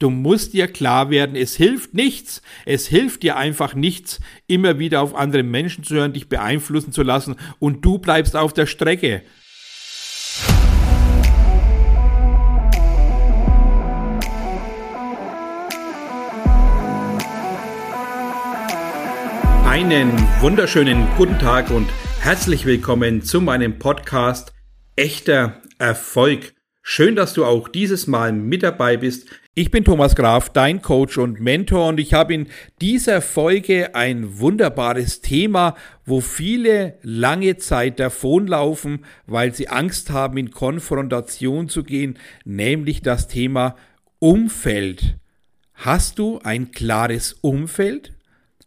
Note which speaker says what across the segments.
Speaker 1: Du musst dir klar werden, es hilft nichts. Es hilft dir einfach nichts, immer wieder auf andere Menschen zu hören, dich beeinflussen zu lassen und du bleibst auf der Strecke. Einen wunderschönen guten Tag und herzlich willkommen zu meinem Podcast Echter Erfolg. Schön, dass du auch dieses Mal mit dabei bist. Ich bin Thomas Graf, dein Coach und Mentor und ich habe in dieser Folge ein wunderbares Thema, wo viele lange Zeit davonlaufen, weil sie Angst haben, in Konfrontation zu gehen, nämlich das Thema Umfeld. Hast du ein klares Umfeld?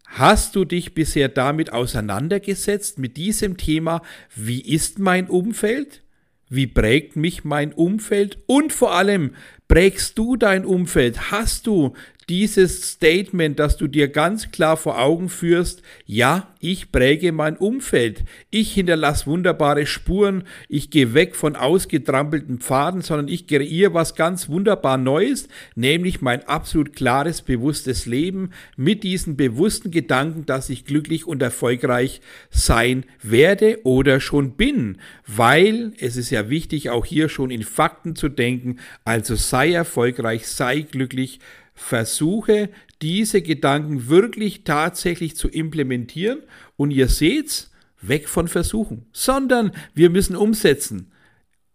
Speaker 1: Hast du dich bisher damit auseinandergesetzt, mit diesem Thema, wie ist mein Umfeld? Wie prägt mich mein Umfeld? Und vor allem, prägst du dein Umfeld? Hast du dieses Statement, dass du dir ganz klar vor Augen führst, ja, ich präge mein Umfeld, ich hinterlasse wunderbare Spuren, ich gehe weg von ausgetrampelten Pfaden, sondern ich kreiere was ganz wunderbar Neues, nämlich mein absolut klares, bewusstes Leben mit diesen bewussten Gedanken, dass ich glücklich und erfolgreich sein werde oder schon bin, weil es ist ja wichtig, auch hier schon in Fakten zu denken, also sei erfolgreich, sei glücklich, versuche diese Gedanken wirklich tatsächlich zu implementieren und ihr seht's, weg von Versuchen, sondern wir müssen umsetzen.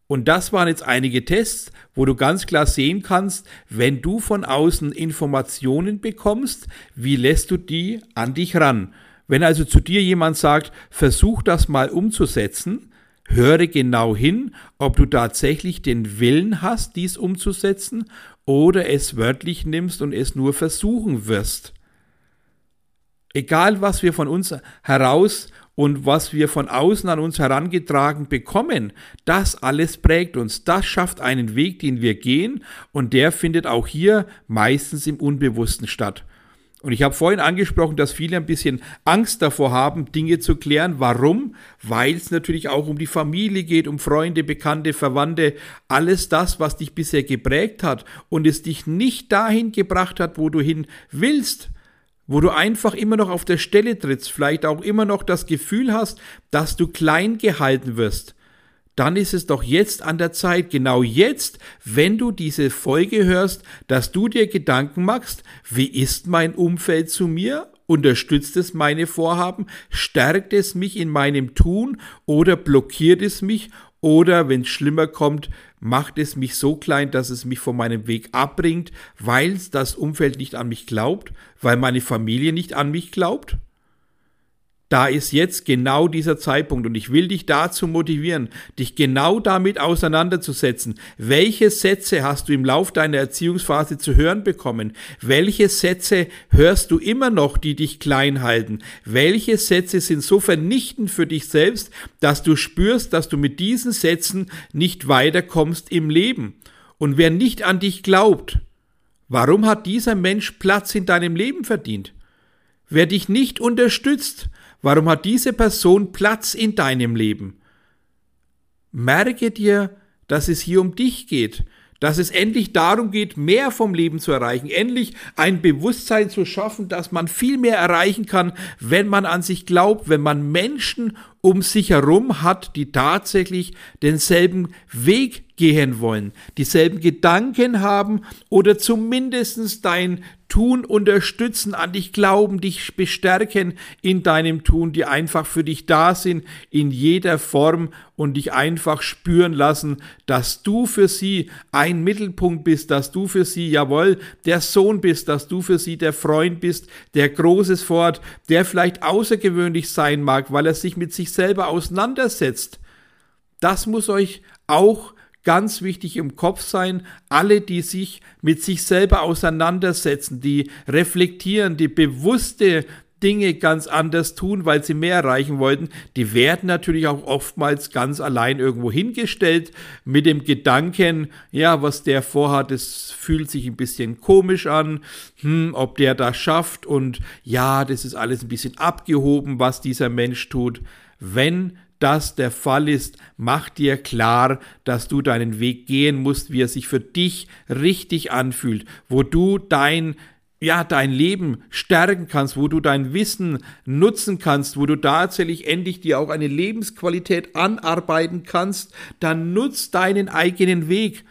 Speaker 1: Und das waren jetzt einige Tests, wo du ganz klar sehen kannst, wenn du von außen Informationen bekommst, wie lässt du die an dich ran? Wenn also zu dir jemand sagt, versuch das mal umzusetzen, höre genau hin, ob du tatsächlich den Willen hast, dies umzusetzen oder es wörtlich nimmst und es nur versuchen wirst. Egal, was wir von uns heraus und was wir von außen an uns herangetragen bekommen, das alles prägt uns. Das schafft einen Weg, den wir gehen und der findet auch hier meistens im Unbewussten statt. Und ich habe vorhin angesprochen, dass viele ein bisschen Angst davor haben, Dinge zu klären. Warum? Weil es natürlich auch um die Familie geht, um Freunde, Bekannte, Verwandte, alles das, was dich bisher geprägt hat und es dich nicht dahin gebracht hat, wo du hin willst, wo du einfach immer noch auf der Stelle trittst, vielleicht auch immer noch das Gefühl hast, dass du klein gehalten wirst dann ist es doch jetzt an der Zeit, genau jetzt, wenn du diese Folge hörst, dass du dir Gedanken machst, wie ist mein Umfeld zu mir? Unterstützt es meine Vorhaben? Stärkt es mich in meinem Tun oder blockiert es mich? Oder wenn es schlimmer kommt, macht es mich so klein, dass es mich von meinem Weg abbringt, weil das Umfeld nicht an mich glaubt, weil meine Familie nicht an mich glaubt? Da ist jetzt genau dieser Zeitpunkt und ich will dich dazu motivieren, dich genau damit auseinanderzusetzen. Welche Sätze hast du im Lauf deiner Erziehungsphase zu hören bekommen? Welche Sätze hörst du immer noch, die dich klein halten? Welche Sätze sind so vernichtend für dich selbst, dass du spürst, dass du mit diesen Sätzen nicht weiterkommst im Leben? Und wer nicht an dich glaubt, warum hat dieser Mensch Platz in deinem Leben verdient? Wer dich nicht unterstützt, Warum hat diese Person Platz in deinem Leben? Merke dir, dass es hier um dich geht, dass es endlich darum geht, mehr vom Leben zu erreichen, endlich ein Bewusstsein zu schaffen, dass man viel mehr erreichen kann, wenn man an sich glaubt, wenn man Menschen um sich herum hat, die tatsächlich denselben Weg gehen wollen, dieselben Gedanken haben oder zumindest dein Tun unterstützen, an dich glauben, dich bestärken in deinem Tun, die einfach für dich da sind in jeder Form und dich einfach spüren lassen, dass du für sie ein Mittelpunkt bist, dass du für sie, jawohl, der Sohn bist, dass du für sie der Freund bist, der Großes fort, der vielleicht außergewöhnlich sein mag, weil er sich mit sich selber auseinandersetzt. Das muss euch auch ganz wichtig im Kopf sein, alle, die sich mit sich selber auseinandersetzen, die reflektieren, die bewusste Dinge ganz anders tun, weil sie mehr erreichen wollten, die werden natürlich auch oftmals ganz allein irgendwo hingestellt mit dem Gedanken, ja, was der vorhat, es fühlt sich ein bisschen komisch an, hm, ob der das schafft und ja, das ist alles ein bisschen abgehoben, was dieser Mensch tut. Wenn das der Fall ist, mach dir klar, dass du deinen Weg gehen musst, wie er sich für dich richtig anfühlt, wo du dein ja, dein Leben stärken kannst, wo du dein Wissen nutzen kannst, wo du tatsächlich endlich dir auch eine Lebensqualität anarbeiten kannst, dann nutz deinen eigenen Weg.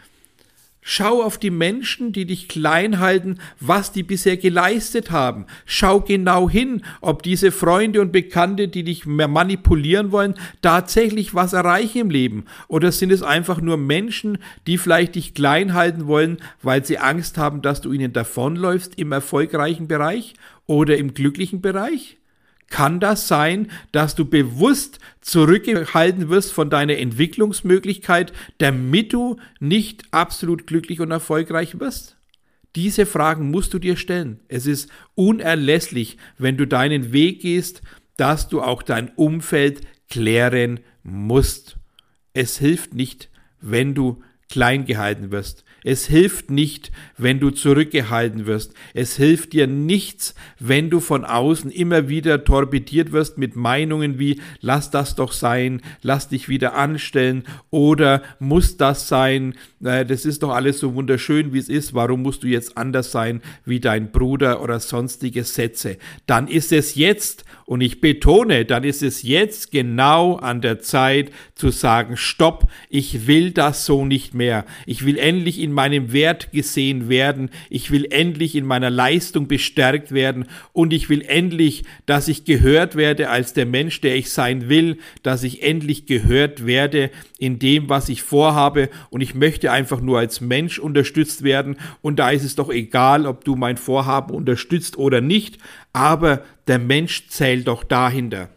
Speaker 1: Schau auf die Menschen, die dich klein halten, was die bisher geleistet haben. Schau genau hin, ob diese Freunde und Bekannte, die dich manipulieren wollen, tatsächlich was erreichen im Leben. Oder sind es einfach nur Menschen, die vielleicht dich klein halten wollen, weil sie Angst haben, dass du ihnen davonläufst im erfolgreichen Bereich oder im glücklichen Bereich? Kann das sein, dass du bewusst zurückgehalten wirst von deiner Entwicklungsmöglichkeit, damit du nicht absolut glücklich und erfolgreich wirst? Diese Fragen musst du dir stellen. Es ist unerlässlich, wenn du deinen Weg gehst, dass du auch dein Umfeld klären musst. Es hilft nicht, wenn du klein gehalten wirst. Es hilft nicht, wenn du zurückgehalten wirst. Es hilft dir nichts, wenn du von außen immer wieder torpediert wirst mit Meinungen wie lass das doch sein, lass dich wieder anstellen oder muss das sein, das ist doch alles so wunderschön, wie es ist, warum musst du jetzt anders sein wie dein Bruder oder sonstige Sätze. Dann ist es jetzt, und ich betone, dann ist es jetzt genau an der Zeit zu sagen, stopp, ich will das so nicht mehr. Ich will endlich in meinem Wert gesehen werden. Ich will endlich in meiner Leistung bestärkt werden. Und ich will endlich, dass ich gehört werde als der Mensch, der ich sein will, dass ich endlich gehört werde in dem, was ich vorhabe. Und ich möchte einfach nur als Mensch unterstützt werden. Und da ist es doch egal, ob du mein Vorhaben unterstützt oder nicht. Aber der Mensch zählt doch dahinter.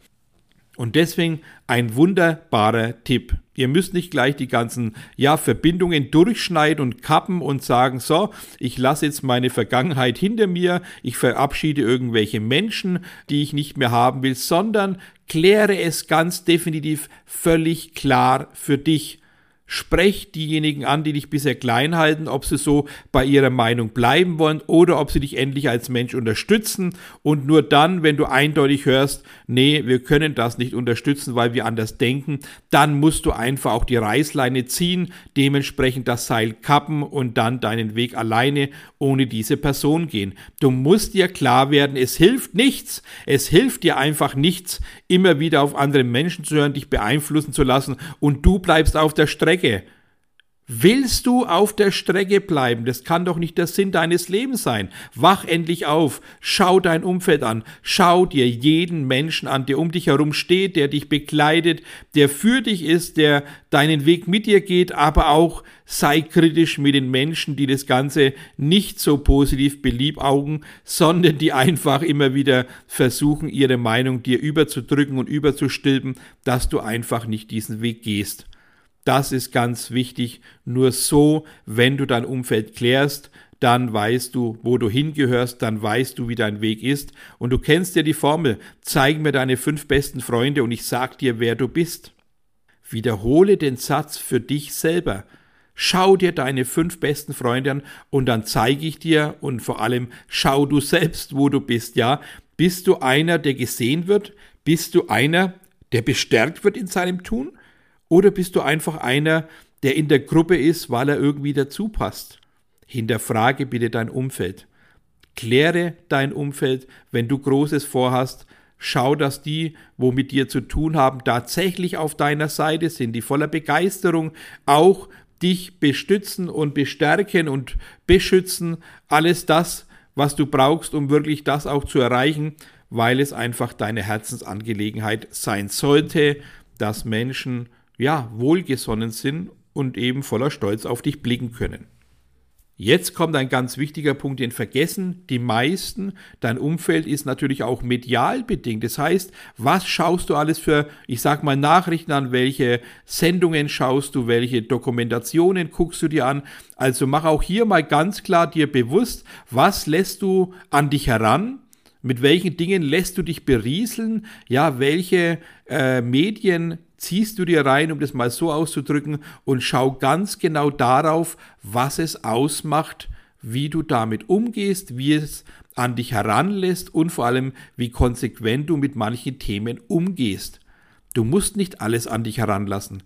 Speaker 1: Und deswegen ein wunderbarer Tipp. Ihr müsst nicht gleich die ganzen ja, Verbindungen durchschneiden und kappen und sagen, so, ich lasse jetzt meine Vergangenheit hinter mir, ich verabschiede irgendwelche Menschen, die ich nicht mehr haben will, sondern kläre es ganz definitiv völlig klar für dich. Sprech diejenigen an, die dich bisher klein halten, ob sie so bei ihrer Meinung bleiben wollen oder ob sie dich endlich als Mensch unterstützen. Und nur dann, wenn du eindeutig hörst, nee, wir können das nicht unterstützen, weil wir anders denken, dann musst du einfach auch die Reißleine ziehen, dementsprechend das Seil kappen und dann deinen Weg alleine ohne diese Person gehen. Du musst dir klar werden, es hilft nichts. Es hilft dir einfach nichts, immer wieder auf andere Menschen zu hören, dich beeinflussen zu lassen und du bleibst auf der Strecke Strecke. Willst du auf der Strecke bleiben? Das kann doch nicht der Sinn deines Lebens sein. Wach endlich auf, schau dein Umfeld an, schau dir jeden Menschen an, der um dich herum steht, der dich begleitet, der für dich ist, der deinen Weg mit dir geht, aber auch sei kritisch mit den Menschen, die das Ganze nicht so positiv beliebaugen, sondern die einfach immer wieder versuchen, ihre Meinung dir überzudrücken und überzustülpen, dass du einfach nicht diesen Weg gehst. Das ist ganz wichtig. Nur so, wenn du dein Umfeld klärst, dann weißt du, wo du hingehörst, dann weißt du, wie dein Weg ist. Und du kennst ja die Formel. Zeig mir deine fünf besten Freunde und ich sag dir, wer du bist. Wiederhole den Satz für dich selber. Schau dir deine fünf besten Freunde an und dann zeige ich dir und vor allem schau du selbst, wo du bist, ja? Bist du einer, der gesehen wird? Bist du einer, der bestärkt wird in seinem Tun? Oder bist du einfach einer, der in der Gruppe ist, weil er irgendwie dazu passt? Hinterfrage bitte dein Umfeld. Kläre dein Umfeld, wenn du Großes vorhast. Schau, dass die, wo mit dir zu tun haben, tatsächlich auf deiner Seite sind, die voller Begeisterung auch dich bestützen und bestärken und beschützen. Alles das, was du brauchst, um wirklich das auch zu erreichen, weil es einfach deine Herzensangelegenheit sein sollte, dass Menschen ja, wohlgesonnen sind und eben voller Stolz auf dich blicken können. Jetzt kommt ein ganz wichtiger Punkt, den vergessen die meisten. Dein Umfeld ist natürlich auch medial bedingt. Das heißt, was schaust du alles für, ich sag mal, Nachrichten an? Welche Sendungen schaust du? Welche Dokumentationen guckst du dir an? Also mach auch hier mal ganz klar dir bewusst, was lässt du an dich heran? Mit welchen Dingen lässt du dich berieseln? Ja, welche äh, Medien ziehst du dir rein, um das mal so auszudrücken, und schau ganz genau darauf, was es ausmacht, wie du damit umgehst, wie es an dich heranlässt und vor allem, wie konsequent du mit manchen Themen umgehst. Du musst nicht alles an dich heranlassen.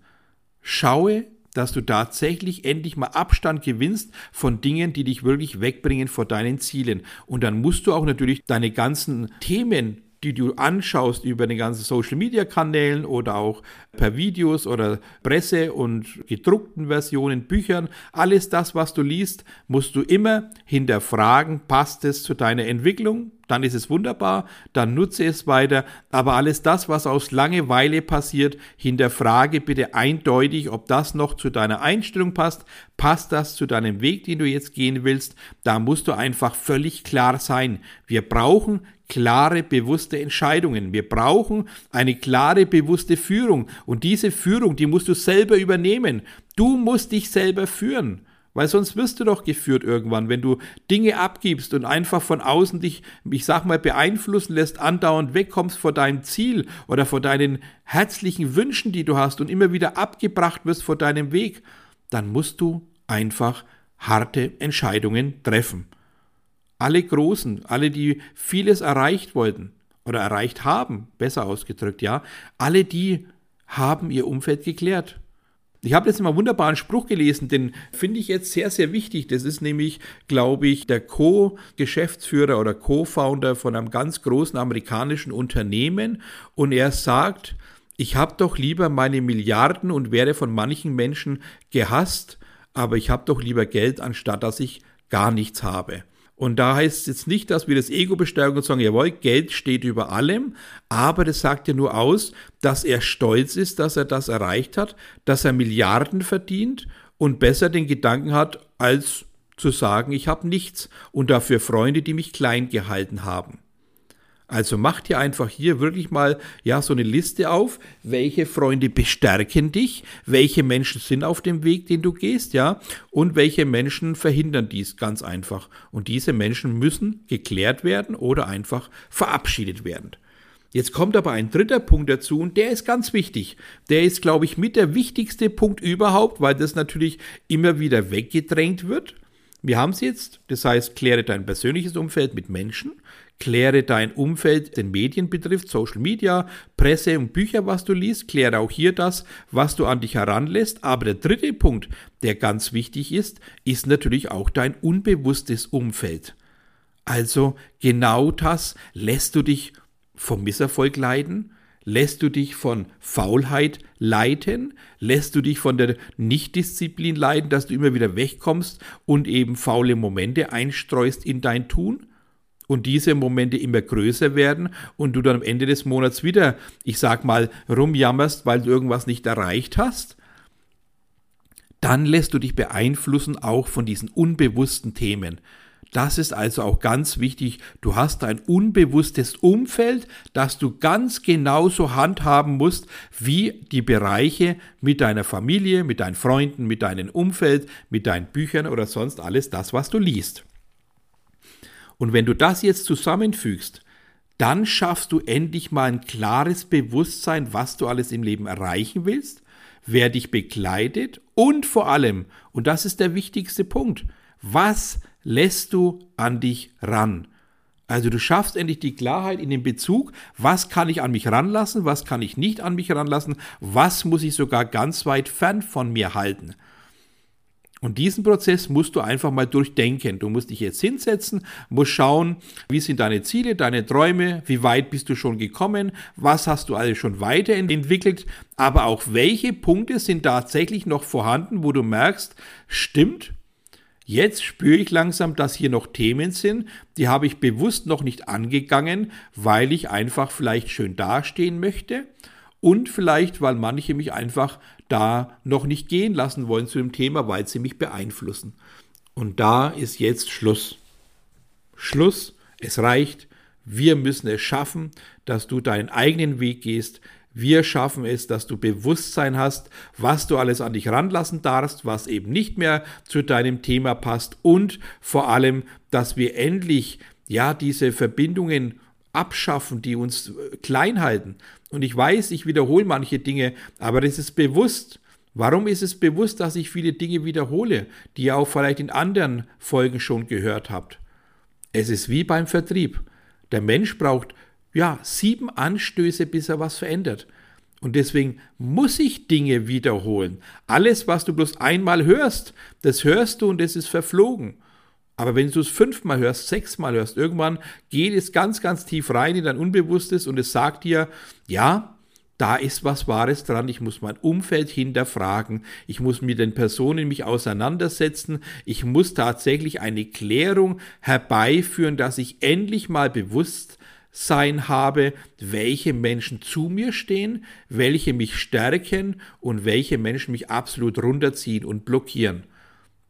Speaker 1: Schaue, dass du tatsächlich endlich mal Abstand gewinnst von Dingen, die dich wirklich wegbringen vor deinen Zielen. Und dann musst du auch natürlich deine ganzen Themen die du anschaust über den ganzen Social Media Kanälen oder auch per Videos oder Presse und gedruckten Versionen, Büchern, alles das, was du liest, musst du immer hinterfragen, passt es zu deiner Entwicklung? Dann ist es wunderbar, dann nutze es weiter. Aber alles das, was aus Langeweile passiert, hinterfrage bitte eindeutig, ob das noch zu deiner Einstellung passt. Passt das zu deinem Weg, den du jetzt gehen willst? Da musst du einfach völlig klar sein. Wir brauchen klare, bewusste Entscheidungen. Wir brauchen eine klare, bewusste Führung. Und diese Führung, die musst du selber übernehmen. Du musst dich selber führen. Weil sonst wirst du doch geführt irgendwann, wenn du Dinge abgibst und einfach von außen dich, ich sag mal, beeinflussen lässt, andauernd wegkommst vor deinem Ziel oder vor deinen herzlichen Wünschen, die du hast und immer wieder abgebracht wirst vor deinem Weg, dann musst du einfach harte Entscheidungen treffen. Alle Großen, alle, die vieles erreicht wollten oder erreicht haben, besser ausgedrückt, ja, alle die haben ihr Umfeld geklärt. Ich habe jetzt mal einen wunderbaren Spruch gelesen, den finde ich jetzt sehr, sehr wichtig. Das ist nämlich, glaube ich, der Co-Geschäftsführer oder Co-Founder von einem ganz großen amerikanischen Unternehmen. Und er sagt, ich habe doch lieber meine Milliarden und werde von manchen Menschen gehasst, aber ich habe doch lieber Geld, anstatt dass ich gar nichts habe. Und da heißt es jetzt nicht, dass wir das Ego bestärken und sagen, jawohl, Geld steht über allem, aber das sagt ja nur aus, dass er stolz ist, dass er das erreicht hat, dass er Milliarden verdient und besser den Gedanken hat, als zu sagen, ich habe nichts und dafür Freunde, die mich klein gehalten haben. Also mach dir einfach hier wirklich mal ja so eine Liste auf, welche Freunde bestärken dich, welche Menschen sind auf dem Weg, den du gehst, ja, und welche Menschen verhindern dies ganz einfach. Und diese Menschen müssen geklärt werden oder einfach verabschiedet werden. Jetzt kommt aber ein dritter Punkt dazu und der ist ganz wichtig. Der ist, glaube ich, mit der wichtigste Punkt überhaupt, weil das natürlich immer wieder weggedrängt wird. Wir haben es jetzt, das heißt, kläre dein persönliches Umfeld mit Menschen, Kläre dein Umfeld, den Medien betrifft, Social Media, Presse und Bücher, was du liest. Kläre auch hier das, was du an dich heranlässt. Aber der dritte Punkt, der ganz wichtig ist, ist natürlich auch dein unbewusstes Umfeld. Also genau das, lässt du dich vom Misserfolg leiden? Lässt du dich von Faulheit leiten? Lässt du dich von der Nichtdisziplin leiden, dass du immer wieder wegkommst und eben faule Momente einstreust in dein Tun? und diese Momente immer größer werden und du dann am Ende des Monats wieder, ich sag mal, rumjammerst, weil du irgendwas nicht erreicht hast, dann lässt du dich beeinflussen auch von diesen unbewussten Themen. Das ist also auch ganz wichtig. Du hast ein unbewusstes Umfeld, das du ganz genauso handhaben musst wie die Bereiche mit deiner Familie, mit deinen Freunden, mit deinem Umfeld, mit deinen Büchern oder sonst alles das, was du liest. Und wenn du das jetzt zusammenfügst, dann schaffst du endlich mal ein klares Bewusstsein, was du alles im Leben erreichen willst, wer dich begleitet und vor allem, und das ist der wichtigste Punkt, was lässt du an dich ran? Also du schaffst endlich die Klarheit in dem Bezug, was kann ich an mich ranlassen, was kann ich nicht an mich ranlassen, was muss ich sogar ganz weit fern von mir halten. Und diesen Prozess musst du einfach mal durchdenken. Du musst dich jetzt hinsetzen, musst schauen, wie sind deine Ziele, deine Träume, wie weit bist du schon gekommen, was hast du alles schon weiterentwickelt, aber auch welche Punkte sind tatsächlich noch vorhanden, wo du merkst, stimmt, Jetzt spüre ich langsam, dass hier noch Themen sind, die habe ich bewusst noch nicht angegangen, weil ich einfach vielleicht schön dastehen möchte und vielleicht, weil manche mich einfach da noch nicht gehen lassen wollen zu dem Thema, weil sie mich beeinflussen. Und da ist jetzt Schluss. Schluss, es reicht. Wir müssen es schaffen, dass du deinen eigenen Weg gehst. Wir schaffen es, dass du Bewusstsein hast, was du alles an dich ranlassen darfst, was eben nicht mehr zu deinem Thema passt und vor allem, dass wir endlich ja diese Verbindungen abschaffen, die uns äh, klein halten. Und ich weiß, ich wiederhole manche Dinge, aber es ist bewusst. Warum ist es bewusst, dass ich viele Dinge wiederhole, die ihr auch vielleicht in anderen Folgen schon gehört habt? Es ist wie beim Vertrieb. Der Mensch braucht ja sieben Anstöße, bis er was verändert. Und deswegen muss ich Dinge wiederholen. Alles, was du bloß einmal hörst, das hörst du und es ist verflogen. Aber wenn du es fünfmal hörst, sechsmal hörst, irgendwann geht es ganz, ganz tief rein in dein Unbewusstes und es sagt dir, ja, da ist was Wahres dran, ich muss mein Umfeld hinterfragen, ich muss mit den Personen mich auseinandersetzen, ich muss tatsächlich eine Klärung herbeiführen, dass ich endlich mal Bewusstsein habe, welche Menschen zu mir stehen, welche mich stärken und welche Menschen mich absolut runterziehen und blockieren.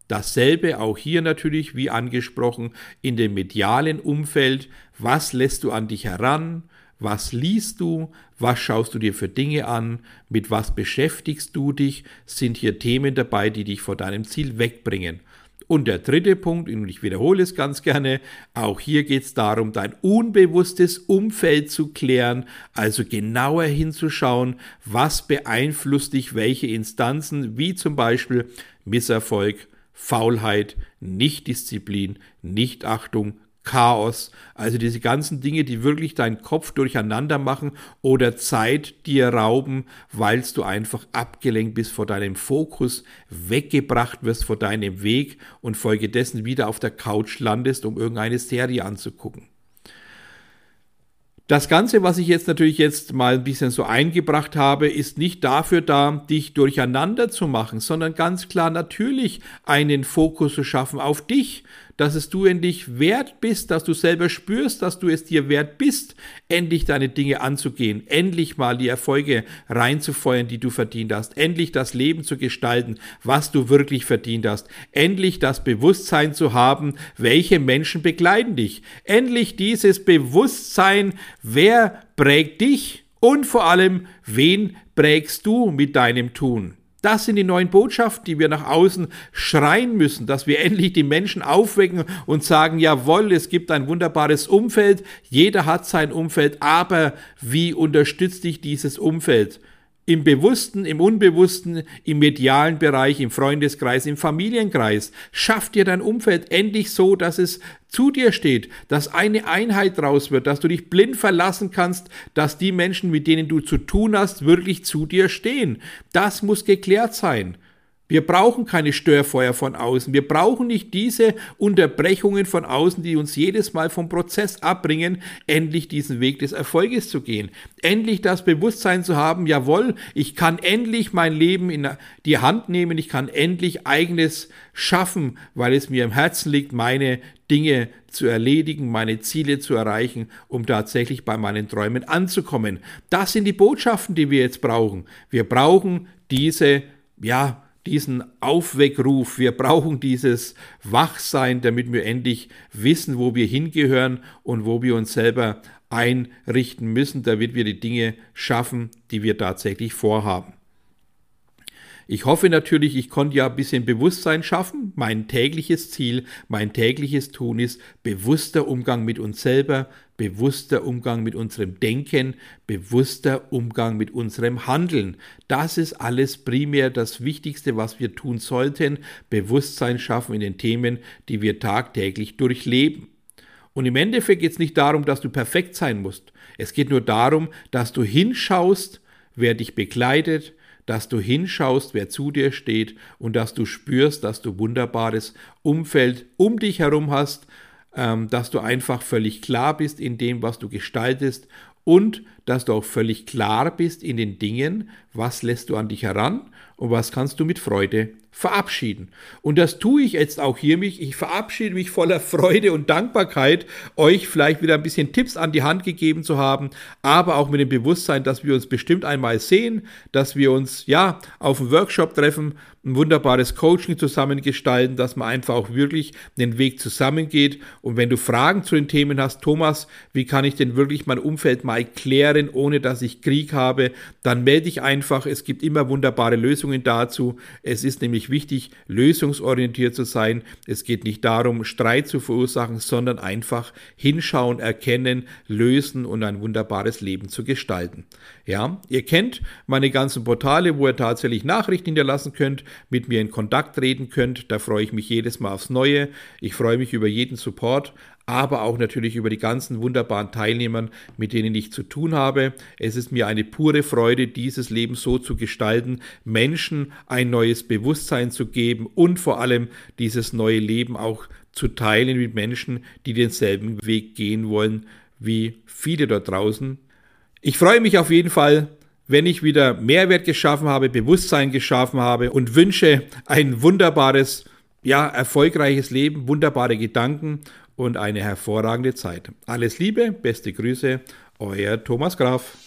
Speaker 1: Dasselbe auch hier natürlich, wie angesprochen, in dem medialen Umfeld. Was lässt du an dich heran? Was liest du? Was schaust du dir für Dinge an? Mit was beschäftigst du dich? Sind hier Themen dabei, die dich vor deinem Ziel wegbringen? Und der dritte Punkt, und ich wiederhole es ganz gerne, auch hier geht es darum, dein unbewusstes Umfeld zu klären, also genauer hinzuschauen, was beeinflusst dich, welche Instanzen, wie zum Beispiel Misserfolg, Faulheit, Nichtdisziplin, Nichtachtung, Chaos, also diese ganzen Dinge, die wirklich deinen Kopf durcheinander machen oder Zeit dir rauben, weil du einfach abgelenkt bist vor deinem Fokus, weggebracht wirst vor deinem Weg und folgedessen wieder auf der Couch landest, um irgendeine Serie anzugucken. Das Ganze, was ich jetzt natürlich jetzt mal ein bisschen so eingebracht habe, ist nicht dafür da, dich durcheinander zu machen, sondern ganz klar natürlich einen Fokus zu schaffen auf dich, dass es du endlich wert bist, dass du selber spürst, dass du es dir wert bist, endlich deine Dinge anzugehen, endlich mal die Erfolge reinzufeuern, die du verdient hast, endlich das Leben zu gestalten, was du wirklich verdient hast, endlich das Bewusstsein zu haben, welche Menschen begleiten dich, endlich dieses Bewusstsein, wer prägt dich und vor allem, wen prägst du mit deinem Tun. Das sind die neuen Botschaften, die wir nach außen schreien müssen, dass wir endlich die Menschen aufwecken und sagen, jawohl, es gibt ein wunderbares Umfeld, jeder hat sein Umfeld, aber wie unterstützt dich dieses Umfeld? Im Bewussten, im Unbewussten, im medialen Bereich, im Freundeskreis, im Familienkreis. Schaff dir dein Umfeld endlich so, dass es zu dir steht, dass eine Einheit draus wird, dass du dich blind verlassen kannst, dass die Menschen, mit denen du zu tun hast, wirklich zu dir stehen. Das muss geklärt sein. Wir brauchen keine Störfeuer von außen. Wir brauchen nicht diese Unterbrechungen von außen, die uns jedes Mal vom Prozess abbringen, endlich diesen Weg des Erfolges zu gehen. Endlich das Bewusstsein zu haben, jawohl, ich kann endlich mein Leben in die Hand nehmen, ich kann endlich eigenes schaffen, weil es mir im Herzen liegt, meine Dinge zu erledigen, meine Ziele zu erreichen, um tatsächlich bei meinen Träumen anzukommen. Das sind die Botschaften, die wir jetzt brauchen. Wir brauchen diese, ja, diesen Aufweckruf, wir brauchen dieses Wachsein, damit wir endlich wissen, wo wir hingehören und wo wir uns selber einrichten müssen, damit wir die Dinge schaffen, die wir tatsächlich vorhaben. Ich hoffe natürlich, ich konnte ja ein bisschen Bewusstsein schaffen. Mein tägliches Ziel, mein tägliches Tun ist bewusster Umgang mit uns selber, bewusster Umgang mit unserem Denken, bewusster Umgang mit unserem Handeln. Das ist alles primär das Wichtigste, was wir tun sollten. Bewusstsein schaffen in den Themen, die wir tagtäglich durchleben. Und im Endeffekt geht es nicht darum, dass du perfekt sein musst. Es geht nur darum, dass du hinschaust, wer dich begleitet, dass du hinschaust, wer zu dir steht und dass du spürst, dass du wunderbares Umfeld um dich herum hast, dass du einfach völlig klar bist in dem, was du gestaltest und dass du auch völlig klar bist in den Dingen, was lässt du an dich heran und was kannst du mit Freude verabschieden. Und das tue ich jetzt auch hier mich. Ich verabschiede mich voller Freude und Dankbarkeit, euch vielleicht wieder ein bisschen Tipps an die Hand gegeben zu haben, aber auch mit dem Bewusstsein, dass wir uns bestimmt einmal sehen, dass wir uns ja auf einem Workshop treffen, ein wunderbares Coaching zusammengestalten, dass man einfach auch wirklich den Weg zusammengeht. Und wenn du Fragen zu den Themen hast, Thomas, wie kann ich denn wirklich mein Umfeld mal klären, ohne dass ich Krieg habe, dann melde dich einfach. Es gibt immer wunderbare Lösungen dazu. Es ist nämlich wichtig, lösungsorientiert zu sein. Es geht nicht darum, Streit zu verursachen, sondern einfach hinschauen, erkennen, lösen und ein wunderbares Leben zu gestalten. Ja, ihr kennt meine ganzen Portale, wo ihr tatsächlich Nachrichten hinterlassen könnt mit mir in Kontakt treten könnt. Da freue ich mich jedes Mal aufs Neue. Ich freue mich über jeden Support, aber auch natürlich über die ganzen wunderbaren Teilnehmern, mit denen ich zu tun habe. Es ist mir eine pure Freude, dieses Leben so zu gestalten, Menschen ein neues Bewusstsein zu geben und vor allem dieses neue Leben auch zu teilen mit Menschen, die denselben Weg gehen wollen wie viele dort draußen. Ich freue mich auf jeden Fall, wenn ich wieder Mehrwert geschaffen habe, Bewusstsein geschaffen habe und wünsche ein wunderbares, ja, erfolgreiches Leben, wunderbare Gedanken und eine hervorragende Zeit. Alles Liebe, beste Grüße, euer Thomas Graf.